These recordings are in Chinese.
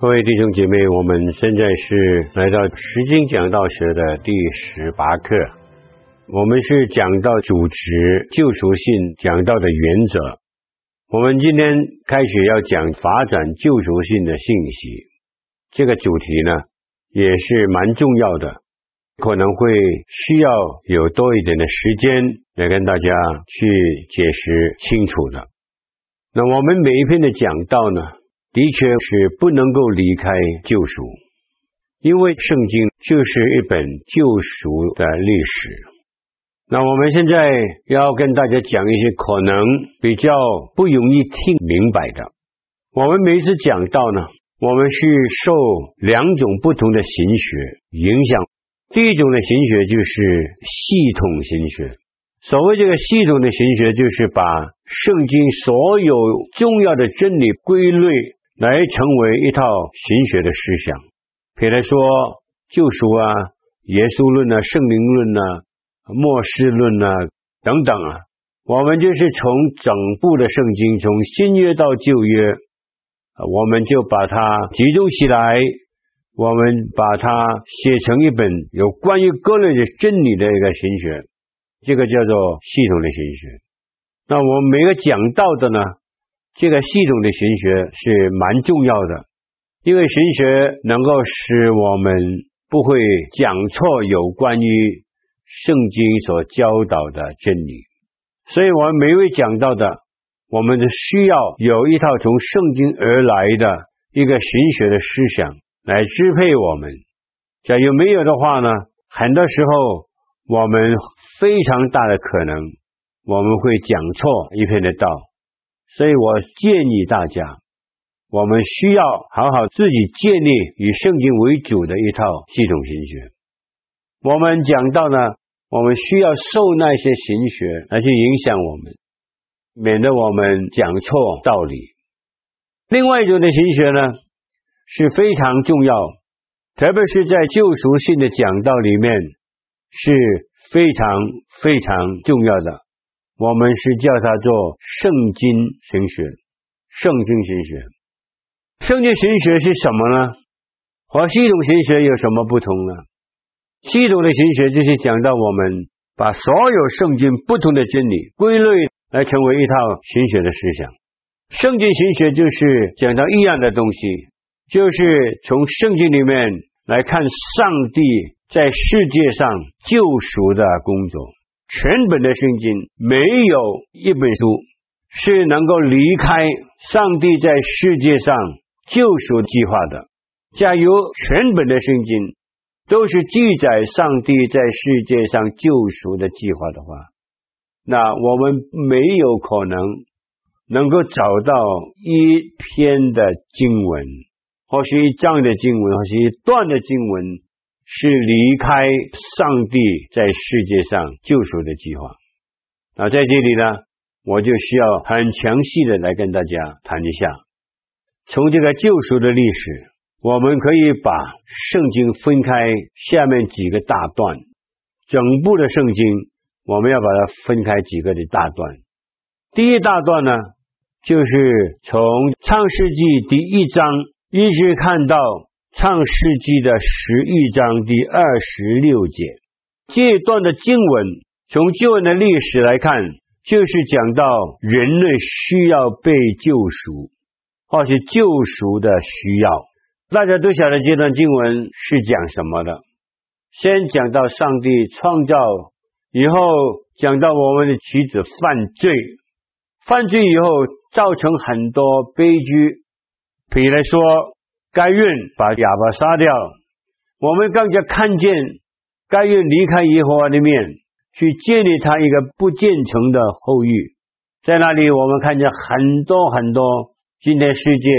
各位弟兄姐妹，我们现在是来到《圣经讲道学》的第十八课。我们是讲到主旨、救赎性讲道的原则。我们今天开始要讲发展救赎性的信息。这个主题呢，也是蛮重要的，可能会需要有多一点的时间来跟大家去解释清楚的。那我们每一篇的讲道呢，的确是不能够离开救赎，因为圣经就是一本救赎的历史。那我们现在要跟大家讲一些可能比较不容易听明白的。我们每次讲到呢，我们是受两种不同的神学影响。第一种的神学就是系统神学。所谓这个系统的神学，就是把圣经所有重要的真理归类。来成为一套神学的思想，比如说救赎啊、耶稣论啊、圣灵论啊、末世论啊等等啊，我们就是从整部的圣经，从新约到旧约，我们就把它集中起来，我们把它写成一本有关于各类的真理的一个神学，这个叫做系统的神学。那我们每个讲到的呢，这个系统的神学是蛮重要的，因为神学能够使我们不会讲错有关于圣经所教导的真理。所以，我们每位讲到的，我们都需要有一套从圣经而来的一个神学的思想来支配我们。假如没有的话呢，很多时候我们非常大的可能我们会讲错一篇的道。所以我建议大家，我们需要好好自己建立以圣经为主的一套系统神学。我们讲到呢，我们需要受那些神学来去影响我们，免得我们讲错道理。另外一种的神学呢，是非常重要，特别是在救赎性的讲道里面是非常非常重要的。我们是叫它做圣经神学，圣经神学。圣经神学是什么呢？和系统神学有什么不同呢？系统的神学就是讲到我们把所有圣经不同的真理归类来成为一套神学的思想。圣经神学就是讲到一样的东西，就是从圣经里面来看上帝在世界上救赎的工作。全本的圣经没有一本书是能够离开上帝在世界上救赎计划的。假如全本的圣经都是记载上帝在世界上救赎的计划的话，那我们没有可能能够找到一篇的经文，或是一章的经文，或是一段的经文。是离开上帝在世界上救赎的计划。那在这里呢，我就需要很详细的来跟大家谈一下。从这个救赎的历史，我们可以把圣经分开下面几个大段。整部的圣经，我们要把它分开几个的大段。第一大段呢，就是从创世纪第一章一直看到。创世纪的十一章第二十六节，这一段的经文，从经文的历史来看，就是讲到人类需要被救赎，或是救赎的需要。大家都晓得这段经文是讲什么的。先讲到上帝创造以后，讲到我们的妻子犯罪，犯罪以后造成很多悲剧，比如说。该愿把哑巴杀掉，我们更加看见该愿离开耶和华的面，去建立他一个不建成的后裔。在那里，我们看见很多很多今天世界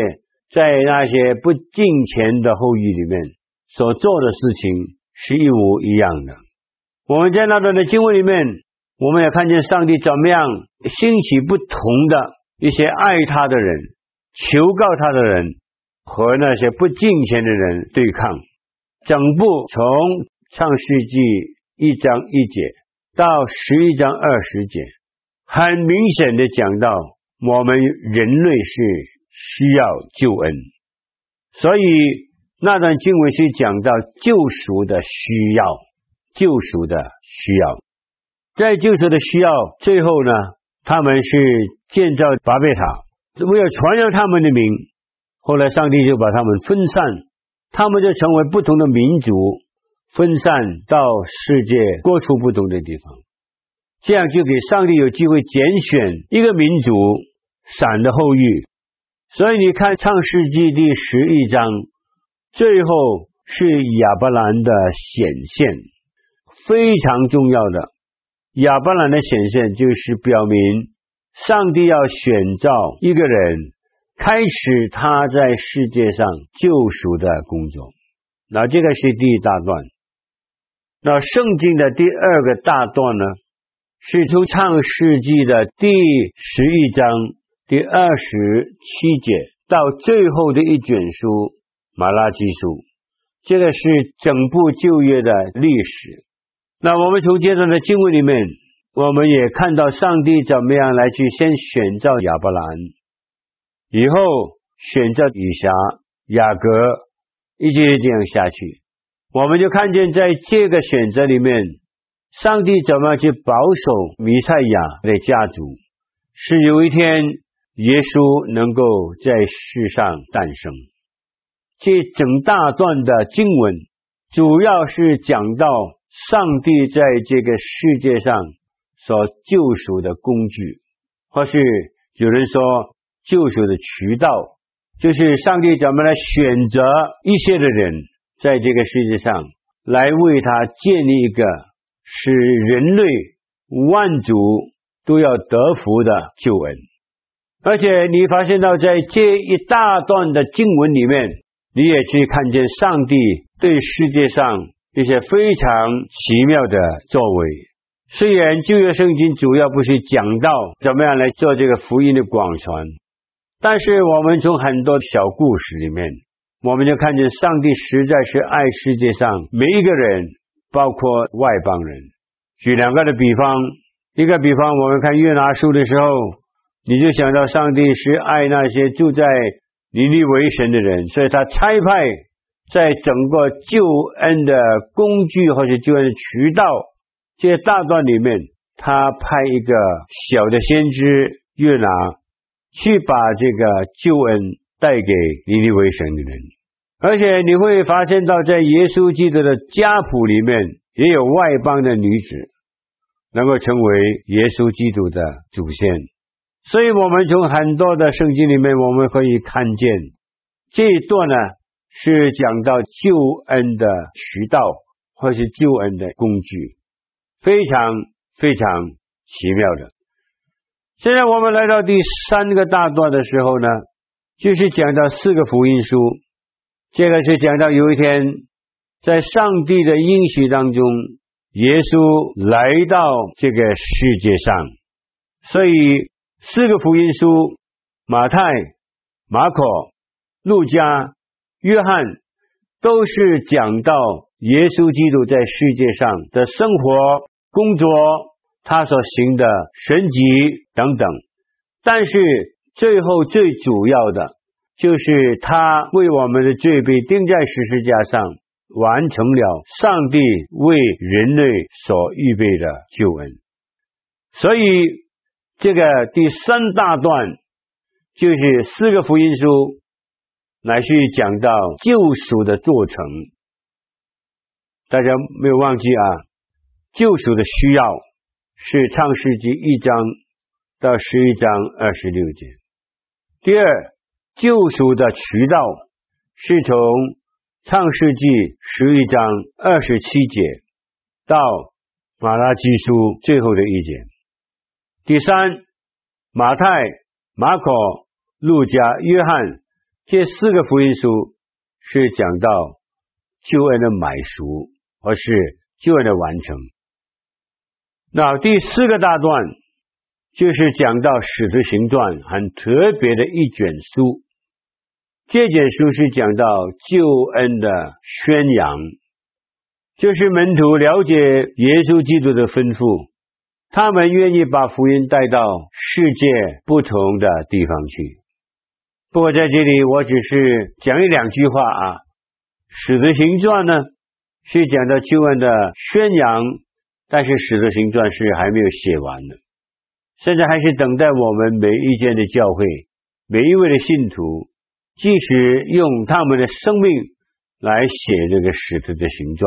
在那些不敬虔的后裔里面所做的事情是一模一样的。我们在那段的经文里面，我们也看见上帝怎么样兴起不同的一些爱他的人、求告他的人和那些不敬虔的人对抗。整部从创世纪一章一节到十一章二十节，很明显的讲到我们人类是需要救恩，所以那段经文是讲到救赎的需要，救赎的需要，在救赎的需要最后呢，他们是建造巴别塔，为了传扬他们的名，后来上帝就把他们分散，他们就成为不同的民族，分散到世界各处不同的地方，这样就给上帝有机会拣选一个民族，闪的后裔。所以你看《创世纪》第十一章，最后是亚伯兰的显现，非常重要的。亚伯兰的显现就是表明上帝要选召一个人，开始他在世界上救赎的工作。那这个是第一大段。那圣经的第二个大段呢，是从创世纪的第十一章第二十七节到最后的一卷书马拉基书，这个是整部旧约的历史。那我们从这段的经文里面，我们也看到上帝怎么样来去先选召亚伯兰，以后选择以撒、雅各，一直这样下去。我们就看见，在这个选择里面，上帝怎么去保守弥赛亚的家族，是有一天耶稣能够在世上诞生。这整大段的经文，主要是讲到上帝在这个世界上所救赎的工具，或是有人说救赎的渠道，就是上帝怎么来选择一些的人。在这个世界上，来为他建立一个使人类万族都要得福的救恩。而且你发现到，在这一大段的经文里面，你也去看见上帝对世界上一些非常奇妙的作为。虽然旧约圣经主要不是讲到怎么样来做这个福音的广传，但是我们从很多小故事里面。我们就看见上帝实在是爱世界上每一个人，包括外邦人。举两个的比方，一个比方，我们看约拿书的时候，你就想到上帝是爱那些住在尼尼为神的人，所以他差派在整个救恩的工具或者救恩的渠道这些大段里面，他派一个小的先知约拿去把这个救恩。带给尼尼微神的人，而且你会发现到，在耶稣基督的家谱里面，也有外邦的女子能够成为耶稣基督的祖先。所以，我们从很多的圣经里面，我们可以看见这一段呢，是讲到救恩的渠道，或是救恩的工具，非常非常奇妙的。现在我们来到第三个大段的时候呢。就是讲到四个福音书，这个是讲到有一天，在上帝的应许当中，耶稣来到这个世界上，所以四个福音书，马太、马可、路加、约翰，都是讲到耶稣基督在世界上的生活、工作，他所行的神迹等等，但是。最后最主要的，就是他为我们的罪被钉在十字架上，完成了上帝为人类所预备的救恩。所以，这个第三大段就是四个福音书，乃是讲到救赎的过程。大家没有忘记啊，救赎的需要是创世纪一章到十一章二十六节。第二，救赎的渠道是从创世纪十一章二十七节到马拉基书最后的一节。第三，马太、马可、路加、约翰这四个福音书是讲到救恩的买赎，而是救恩的完成。那第四个大段就是讲到《使徒行传》很特别的一卷书，这卷书是讲到救恩的宣扬，就是门徒了解耶稣基督的吩咐，他们愿意把福音带到世界不同的地方去。不过在这里，我只是讲一两句话啊，《使徒行传》呢是讲到救恩的宣扬。但是《使徒行传》是还没有写完的，现在还是等待我们每一间的教会，每一位的信徒，即使用他们的生命来写这个《使徒的行传》，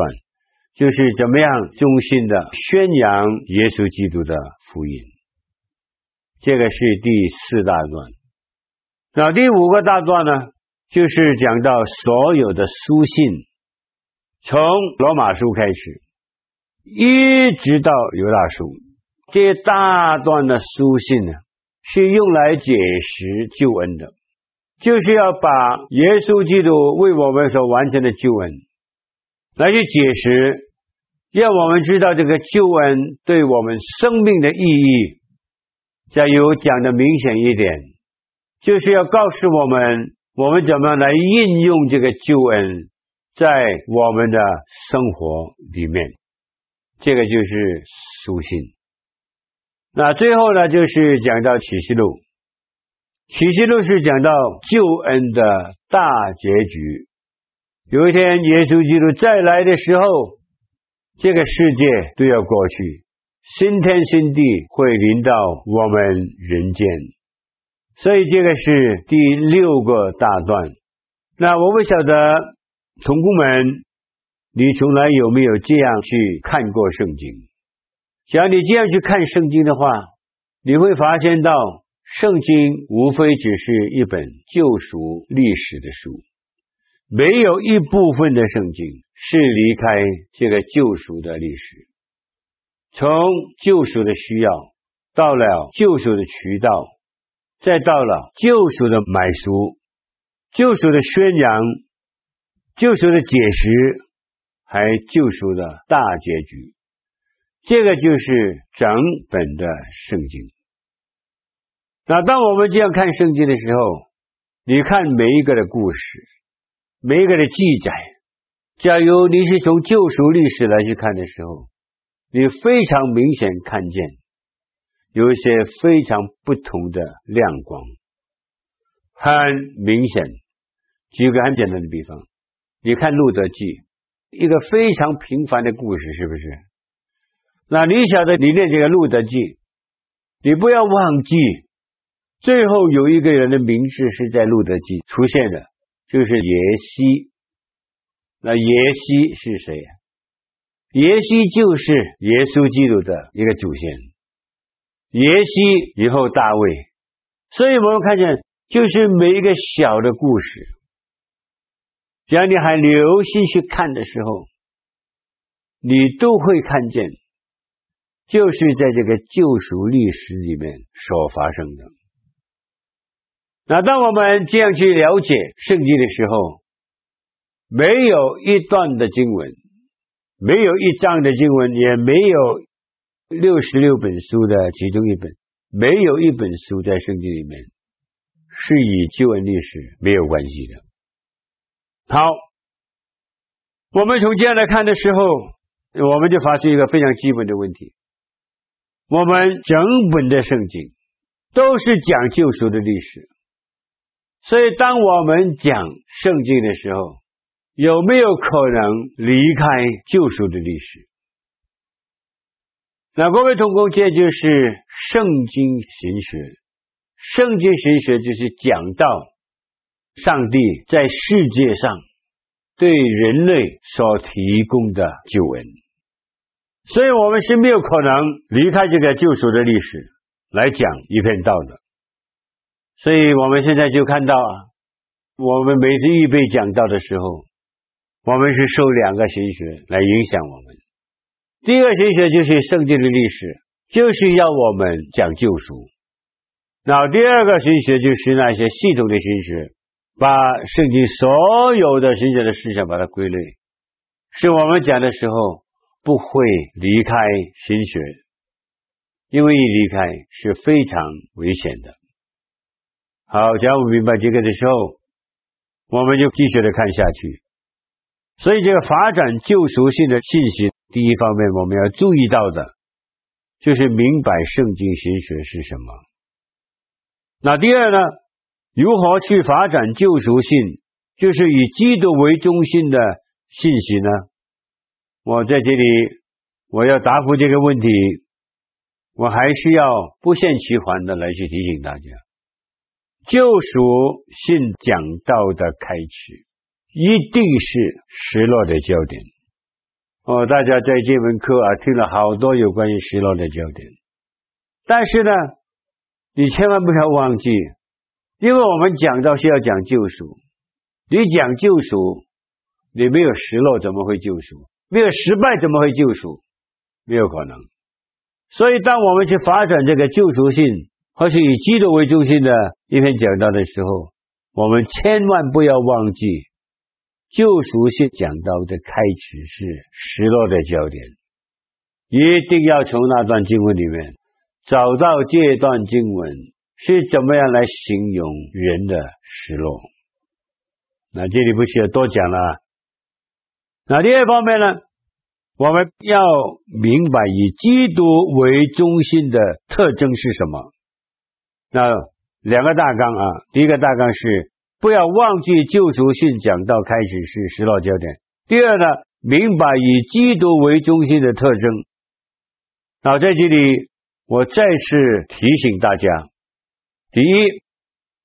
就是怎么样忠心的宣扬耶稣基督的福音。这个是第四大段。那第五个大段呢，就是讲到所有的书信，从罗马书开始。一直到犹大书，这大段的书信呢，是用来解释救恩的，就是要把耶稣基督为我们所完成的救恩，来去解释，让我们知道这个救恩对我们生命的意义。加油讲的明显一点，就是要告诉我们，我们怎么样来应用这个救恩，在我们的生活里面。这个就是书信。那最后呢，就是讲到启示录。启示录是讲到救恩的大结局。有一天，耶稣基督再来的时候，这个世界都要过去，新天新地会临到我们人间。所以这个是第六个大段。那我不晓得同工们。你从来有没有这样去看过圣经？假如你这样去看圣经的话，你会发现到圣经无非只是一本救赎历史的书，没有一部分的圣经是离开这个救赎的历史。从救赎的需要，到了救赎的渠道，再到了救赎的买赎、救赎的宣扬、救赎的解释。还救赎的大结局，这个就是整本的圣经。那当我们这样看圣经的时候，你看每一个的故事，每一个的记载，假如你是从救赎历史来去看的时候，你非常明显看见有一些非常不同的亮光，很明显。举个很简单的比方，你看路得记。一个非常平凡的故事，是不是？那你晓得，你念这个《路德记》，你不要忘记，最后有一个人的名字是在《路德记》出现的，就是耶西。那耶西是谁？耶西就是耶稣基督的一个祖先。耶西以后大卫，所以我们看见，就是每一个小的故事。只要你还留心去看的时候，你都会看见，就是在这个救赎历史里面所发生的。那当我们这样去了解圣经的时候，没有一段的经文，没有一章的经文，也没有六十六本书的其中一本，没有一本书在圣经里面是与救恩历史没有关系的。好，我们从这样来看的时候，我们就发现一个非常基本的问题：我们整本的圣经都是讲救赎的历史，所以当我们讲圣经的时候，有没有可能离开救赎的历史？那各位同工，这就是圣经神学。圣经神学就是讲到。上帝在世界上对人类所提供的救恩，所以我们是没有可能离开这个救赎的历史来讲一篇道的。所以我们现在就看到啊，我们每次预备讲道的时候，我们是受两个神学来影响我们。第一个神学就是圣经的历史，就是要我们讲救赎。那第二个神学就是那些系统的神学。把圣经所有的神学的思想把它归类，是我们讲的时候不会离开神学，因为一离开是非常危险的。好，假如我明白这个的时候，我们就继续的看下去。所以，这个发展救赎性的信息，第一方面我们要注意到的，就是明白圣经神学是什么。那第二呢，如何去发展救赎性，就是以基督为中心的信息呢？我在这里，我要答复这个问题，我还需要不厌其烦的来去提醒大家。救赎性讲道的开始，一定是失落的焦点。哦，大家在这门课啊听了好多有关于失落的焦点，但是呢，你千万不要忘记，因为我们讲道是要讲救赎，你讲救赎，你没有失落怎么会救赎？没有失败怎么会救赎？没有可能。所以，当我们去发展这个救赎性，或是以基督为中心的一篇讲道的时候，我们千万不要忘记，救赎性讲道的开始是失落的焦点，一定要从那段经文里面找到这段经文是怎么样来形容人的失落。那这里不需要多讲了。那第二方面呢，我们要明白以基督为中心的特征是什么。那两个大纲啊，第一个大纲是不要忘记救赎性讲道开始是失落焦点。第二呢，明白以基督为中心的特征。好，在这里我再次提醒大家：第一，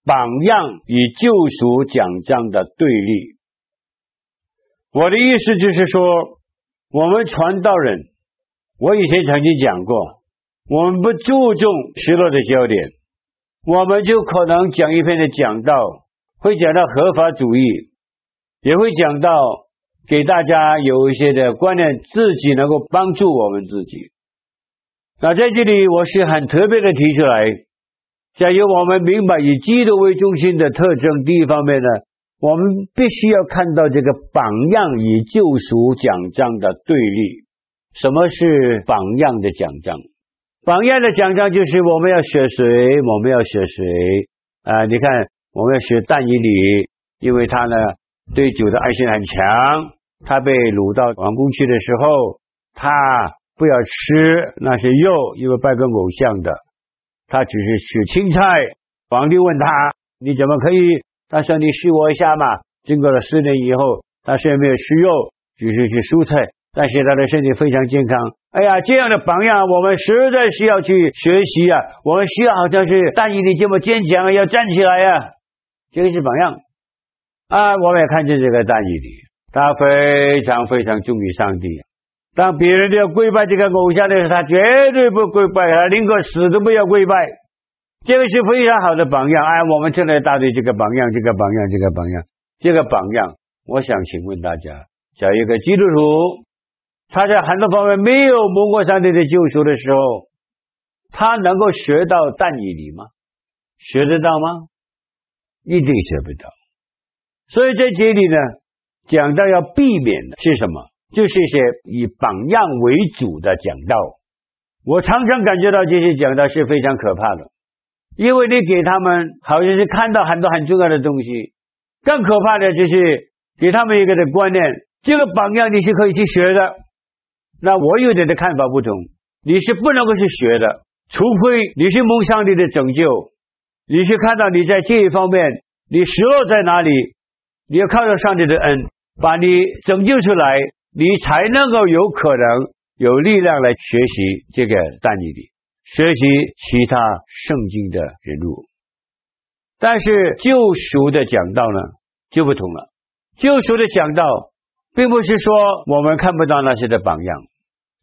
榜样与救赎讲章的对立。我的意思就是说，我们传道人，我以前曾经讲过，我们不注重失落的焦点。我们就可能讲一篇的讲道，会讲到合法主义，也会讲到给大家有一些的观念，自己能够帮助我们自己。那在这里，我是很特别的提出来，假如我们明白以基督为中心的特征，第一方面呢，我们必须要看到这个榜样与救赎讲章的对立。什么是榜样的讲章？榜样的讲章就是我们要学谁，我们要学谁啊？你看，我们要学但以理，因为他呢对酒的爱心很强。他被掳到王宫去的时候，他不要吃那些肉，因为拜个偶像的。他只是吃青菜。皇帝问他：“你怎么可以？”他说：“你试我一下嘛。”经过了四年以后，他虽然没有吃肉，只是吃蔬菜，但是他的身体非常健康。哎呀，这样的榜样，我们实在是要去学习啊！我们需要好像是大义的这么坚强，要站起来呀、这个是榜样啊！我们也看见这个大义的，他非常非常忠于上帝。当别人都要跪拜这个偶像的时候，他绝对不跪拜，他宁可死都不要跪拜。这个是非常好的榜样。哎，我们正在大队这个榜样，这个榜样，这个榜样，这个榜样。我想请问大家，叫一个基督徒。他在很多方面没有蒙过上帝的救赎的时候，他能够学到但以理吗？学得到吗？一定学不到。所以在这里呢，讲到要避免的是什么？就是一些以榜样为主的讲道。我常常感觉到这些讲道是非常可怕的，因为你给他们好像是看到很多很重要的东西，更可怕的就是给他们一个的观念，这个榜样你是可以去学的。那我有点的看法不同，你是不能够去学的，除非你是蒙上帝的拯救，你是看到你在这一方面你失落在哪里，你要靠着上帝的恩把你拯救出来，你才能够有可能有力量来学习这个但以理，学习其他圣经的人物。但是救赎的讲道呢就不同了，救赎的讲道并不是说我们看不到那些的榜样。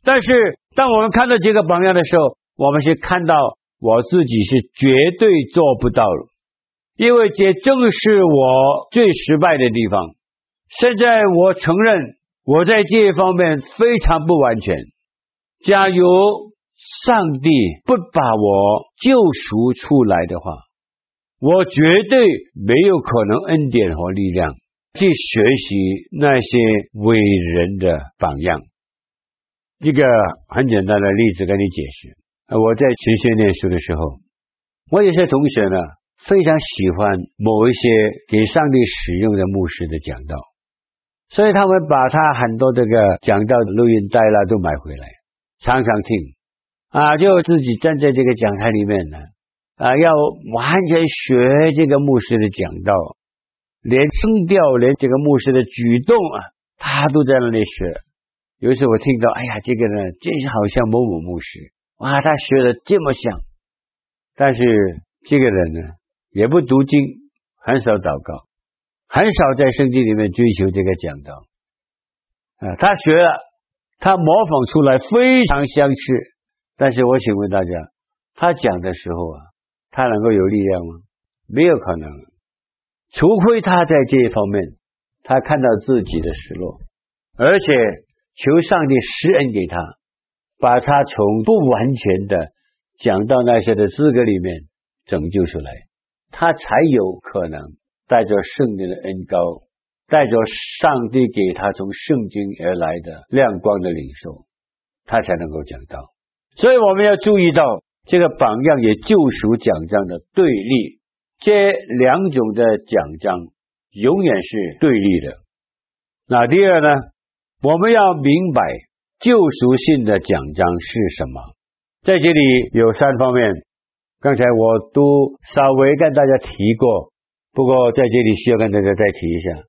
但是，当我们看到这个榜样的时候，我们是看到我自己是绝对做不到了，因为这正是我最失败的地方。现在我承认我在这一方面非常不完全。假如上帝不把我救赎出来的话，我绝对没有可能恩典和力量去学习那些伟人的榜样。一个很简单的例子跟你解释：我在神学念书的时候，我有些同学呢非常喜欢某一些给上帝使用的牧师的讲道，所以他们把他很多这个讲道的录音带啦都买回来，常常听。啊，就自己站在这个讲台里面呢，啊，要完全学这个牧师的讲道，连声调，连这个牧师的举动啊，他都在那里学。有一次我听到，哎呀，这个人，真是好像某某牧师，哇，他学的这么像。但是这个人呢，也不读经，很少祷告，很少在圣经里面追求这个讲道。啊，他学了，他模仿出来非常相似。但是我请问大家，他讲的时候啊，他能够有力量吗？没有可能，除非他在这一方面，他看到自己的失落，而且求上帝施恩给他，把他从不完全的讲到那些的资格里面拯救出来，他才有可能带着圣灵的恩膏，带着上帝给他从圣经而来的亮光的领受，他才能够讲道。所以我们要注意到这个榜样与救赎奖章的对立，这两种的奖章永远是对立的。那第二呢，我们要明白救赎性的奖章是什么？在这里有三方面，刚才我都稍微跟大家提过，不过在这里需要跟大家再提一下。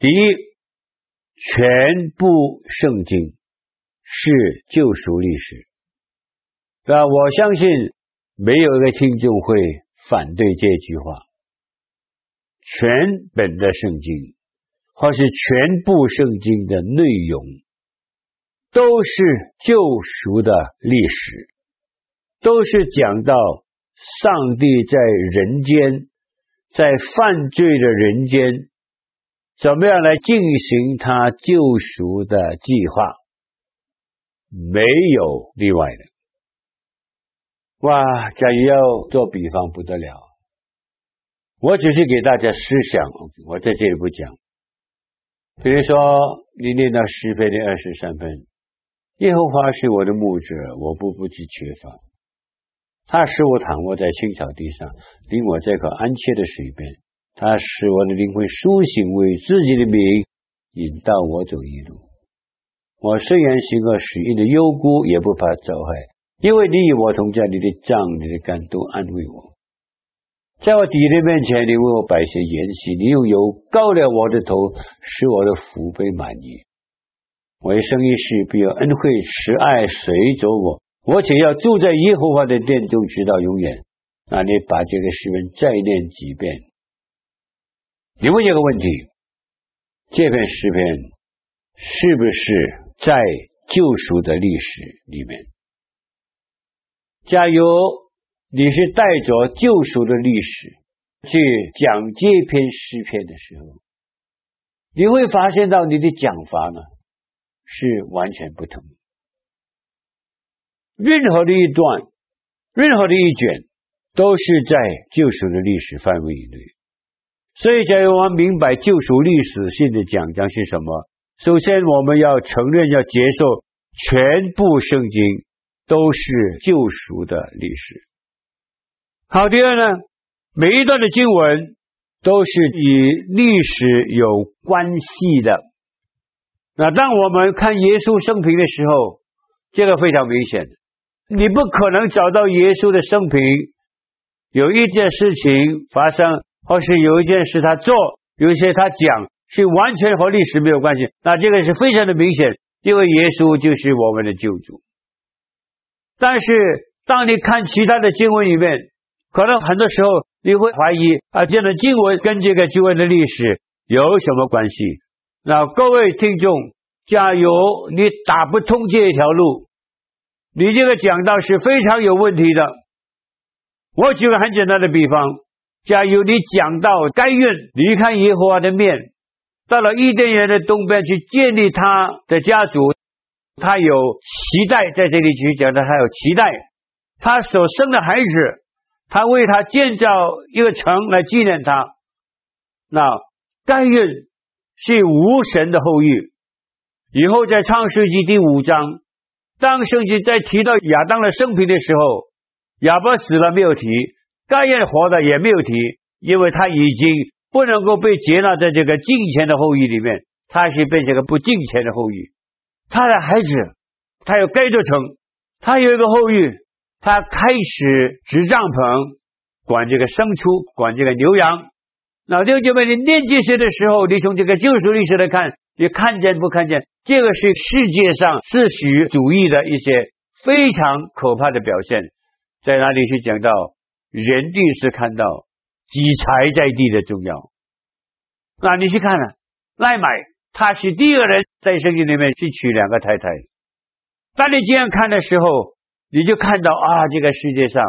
第一，全部圣经是救赎历史。那我相信没有一个听众会反对这句话。全本的圣经，或是全部圣经的内容，都是救赎的历史，都是讲到上帝在人间，在犯罪的人间，怎么样来进行他救赎的计划，没有例外的。哇，假如要做比方不得了，我只是给大家思想，我在这里不讲。比如说，你念到诗篇的二十三分，耶和华是我的牧者，我不不致缺乏。他使我躺卧在青草地上，令我在可安歇的水边。他使我的灵魂苏醒，为自己的名引导我走一路。我虽然行过死荫的幽谷，也不怕遭害。因为你与我同在，你的杖、你的竿都安慰我。在我敌人面前，你为我摆些筵席，你用油膏了我的头，使我的福杯满溢。我一生一世必有恩惠慈爱随着我，我且要住在耶和华的殿中，直到永远。那你把这个诗文再念几遍。你问一个问题：这篇诗篇是不是在救赎的历史里面？假如你是带着救赎的历史去讲这篇诗篇的时候，你会发现到你的讲法呢是完全不同的。任何的一段，任何的一卷，都是在救赎的历史范围以内。所以，假如我们明白救赎历史性的讲章是什么，首先我们要承认，要接受全部圣经。都是救赎的历史。好，第二呢，每一段的经文都是与历史有关系的。那当我们看耶稣生平的时候，这个非常明显，你不可能找到耶稣的生平有一件事情发生，或是有一件事他做，有一些他讲是完全和历史没有关系。那这个是非常的明显，因为耶稣就是我们的救主。但是，当你看其他的经文里面，可能很多时候你会怀疑啊，这样的经文跟这个经文的历史有什么关系？那各位听众，假如你打不通这一条路，你这个讲道是非常有问题的。我举个很简单的比方，假如你讲到该隐离开耶和华的面，到了伊甸园的东边去建立他的家族。他有期待，在这里去讲的，他有期待，他所生的孩子，他为他建造一个城来纪念他。那该隐是无神的后裔。以后在创世纪第五章，当圣经在提到亚当的生平的时候，亚伯死了没有提，该隐活的也没有提，因为他已经不能够被接纳在这个敬虔的后裔里面，他是变成个不敬虔的后裔。他的孩子，他有该得城，他有一个后裔，他开始织帐篷，管这个牲畜，管这个牛羊。老弟兄们，你念这些的时候，你从这个救赎历史来看，你看见不看见？这个是世界上自诩主义的一些非常可怕的表现。在哪里是讲到人定是看到己财在地的重要？那你去看呢，赖买他是第一个人在圣经里面去娶两个太太。当你这样看的时候，你就看到啊，这个世界上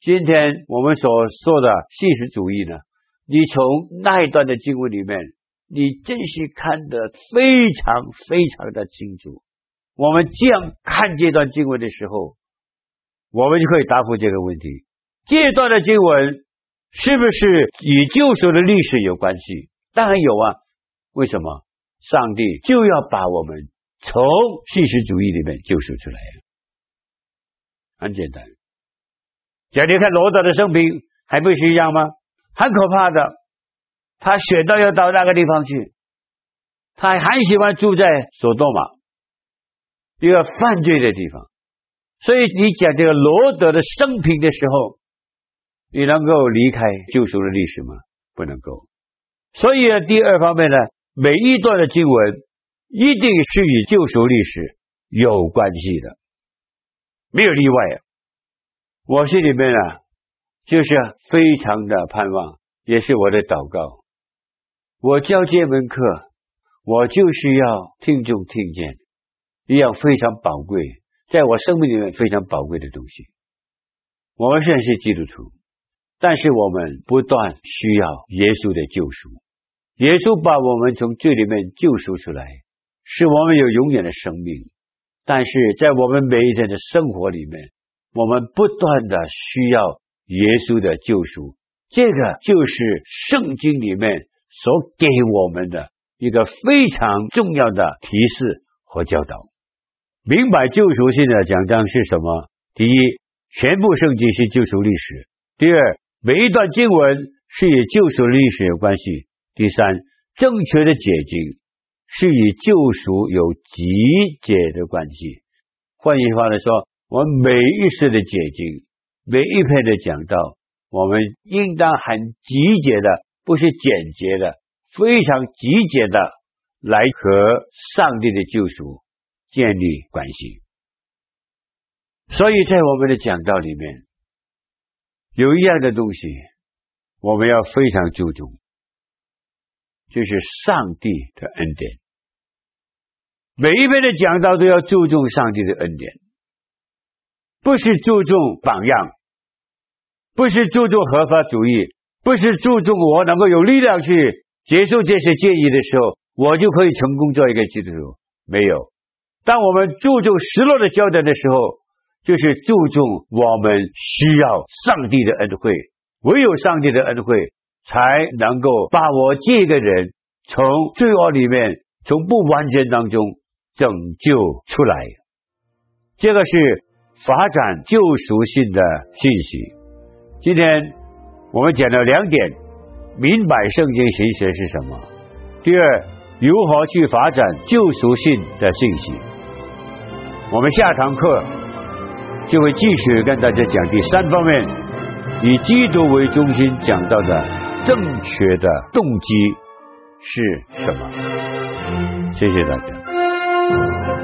今天我们所说的现实主义呢？你从那一段的经文里面，你真是看得非常非常的清楚。我们这样看这段经文的时候，我们就可以答复这个问题：这段的经文是不是与救赎的历史有关系？当然有啊。为什么？上帝就要把我们从现实主义里面救赎出来。很简单。假如你看罗德的生平，还不是一样吗？很可怕的，他选到要到那个地方去，他还喜欢住在索多玛，一个犯罪的地方。所以你讲这个罗德的生平的时候，你能够离开救赎的历史吗？不能够。所以呢，第二方面呢，每一段的经文一定是与救赎历史有关系的，没有例外。我心里面啊。就是非常的盼望，也是我的祷告。我教这门课，我就是要听众听见一样非常宝贵，在我生命里面非常宝贵的东西。我们虽然是基督徒，但是我们不断需要耶稣的救赎。耶稣把我们从罪里面救赎出来，使我们有永远的生命。但是在我们每一天的生活里面，我们不断的需要。耶稣的救赎，这个就是圣经里面所给我们的一个非常重要的提示和教导。明白救赎性的讲章是什么？第一，全部圣经是救赎历史；第二，每一段经文是与救赎历史有关系；第三，正确的解经是与救赎有极解的关系。换句话来说，我们每一次的解经。每一篇的讲道，我们应当很集结的，不是简洁的，非常集结的来和上帝的救赎建立关系。所以在我们的讲道里面，有一样的东西我们要非常注重，就是上帝的恩典。每一篇的讲道都要注重上帝的恩典，不是注重榜样。不是注重合法主义，不是注重我能够有力量去接受这些建议的时候，我就可以成功做一个基督徒。没有，当我们注重失落的焦点的时候，就是注重我们需要上帝的恩惠，唯有上帝的恩惠才能够把我这个人从罪恶里面、从不完全当中拯救出来。这个是发展救赎性的信息。今天我们讲了两点：明白圣经神学是什么；第二，如何去发展救赎性的信息。我们下堂课就会继续跟大家讲第三方面，以基督为中心讲到的正确的动机是什么。谢谢大家。